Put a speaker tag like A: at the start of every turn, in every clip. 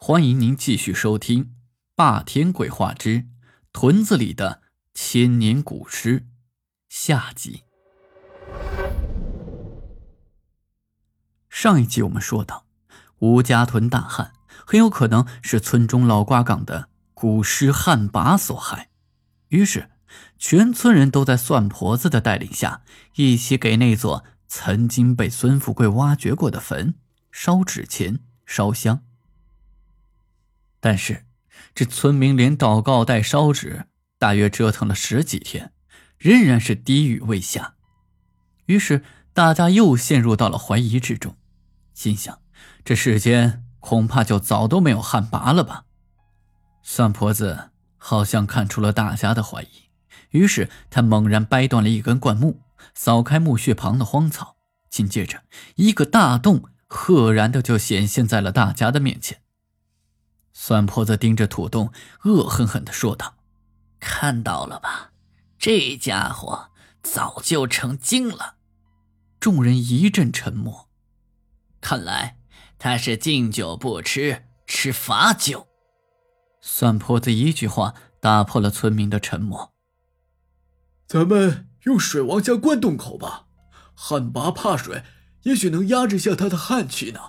A: 欢迎您继续收听《霸天鬼话之屯子里的千年古尸》下集。上一集我们说到，吴家屯大旱，很有可能是村中老瓜岗的古尸旱魃所害。于是，全村人都在算婆子的带领下，一起给那座曾经被孙富贵挖掘过的坟烧纸钱、烧香。但是，这村民连祷告带烧纸，大约折腾了十几天，仍然是滴雨未下。于是，大家又陷入到了怀疑之中，心想：这世间恐怕就早都没有旱魃了吧？算婆子好像看出了大家的怀疑，于是他猛然掰断了一根灌木，扫开墓穴旁的荒草，紧接着，一个大洞赫然的就显现在了大家的面前。算婆子盯着土洞，恶狠狠地说道：“
B: 看到了吧，这家伙早就成精了。”
A: 众人一阵沉默。
B: 看来他是敬酒不吃吃罚酒。
A: 算婆子一句话打破了村民的沉默：“
C: 咱们用水王家灌洞口吧，旱魃怕水，也许能压制下他的旱气呢。”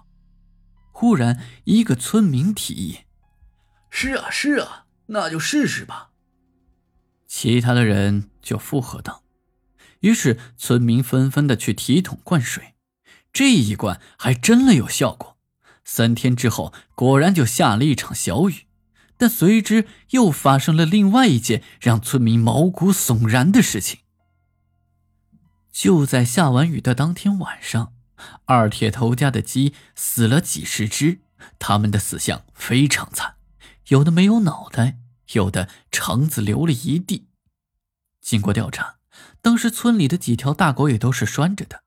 A: 忽然，一个村民提议。
C: 是啊，是啊，那就试试吧。
A: 其他的人就附和道。于是村民纷纷的去提桶灌水，这一灌还真的有效果。三天之后，果然就下了一场小雨。但随之又发生了另外一件让村民毛骨悚然的事情。就在下完雨的当天晚上，二铁头家的鸡死了几十只，他们的死相非常惨。有的没有脑袋，有的肠子流了一地。经过调查，当时村里的几条大狗也都是拴着的，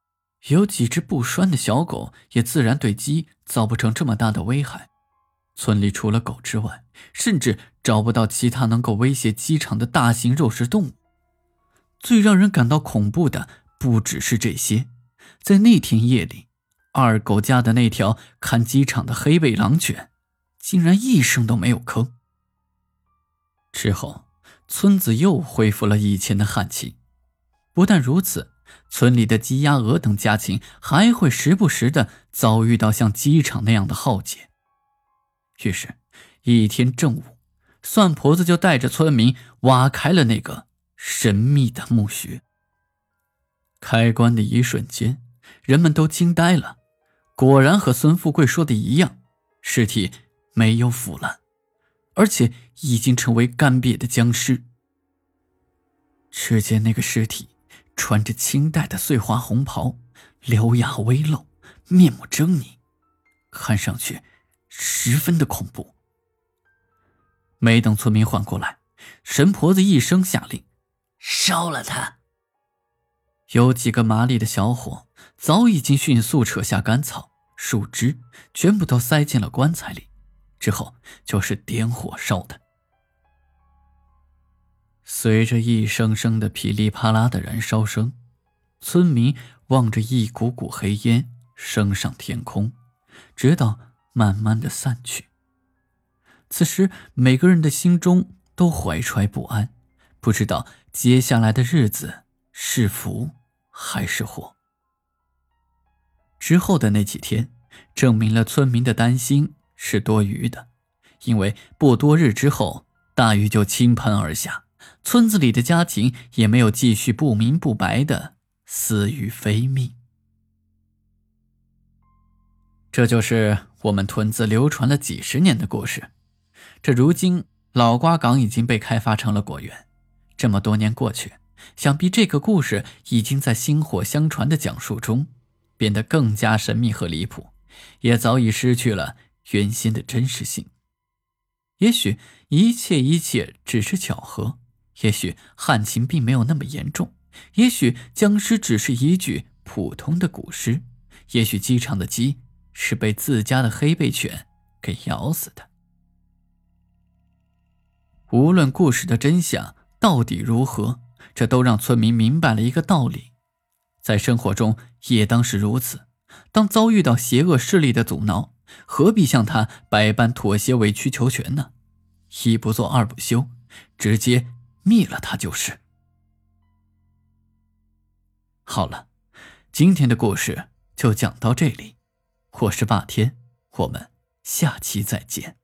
A: 有几只不拴的小狗，也自然对鸡造不成这么大的危害。村里除了狗之外，甚至找不到其他能够威胁鸡场的大型肉食动物。最让人感到恐怖的不只是这些，在那天夜里，二狗家的那条看鸡场的黑背狼犬。竟然一声都没有吭。之后，村子又恢复了以前的旱气。不但如此，村里的鸡、鸭、鹅等家禽还会时不时的遭遇到像机场那样的浩劫。于是，一天正午，算婆子就带着村民挖开了那个神秘的墓穴。开棺的一瞬间，人们都惊呆了。果然和孙富贵说的一样，尸体。没有腐烂，而且已经成为干瘪的僵尸。只见那个尸体穿着清代的碎花红袍，獠牙微露，面目狰狞，看上去十分的恐怖。没等村民缓过来，神婆子一声下令：“
B: 烧了他！”
A: 有几个麻利的小伙早已经迅速扯下干草、树枝，全部都塞进了棺材里。之后就是点火烧的。随着一声声的噼里啪啦的燃烧声，村民望着一股股黑烟升上天空，直到慢慢的散去。此时，每个人的心中都怀揣不安，不知道接下来的日子是福还是祸。之后的那几天，证明了村民的担心。是多余的，因为不多日之后，大雨就倾盆而下，村子里的家禽也没有继续不明不白的死于非命。这就是我们屯子流传了几十年的故事。这如今老瓜岗已经被开发成了果园，这么多年过去，想必这个故事已经在薪火相传的讲述中，变得更加神秘和离谱，也早已失去了。原先的真实性，也许一切一切只是巧合，也许旱情并没有那么严重，也许僵尸只是一具普通的古尸，也许机场的鸡是被自家的黑背犬给咬死的。无论故事的真相到底如何，这都让村民明白了一个道理：在生活中也当是如此，当遭遇到邪恶势力的阻挠。何必向他百般妥协、委曲求全呢？一不做二不休，直接灭了他就是。好了，今天的故事就讲到这里。我是霸天，我们下期再见。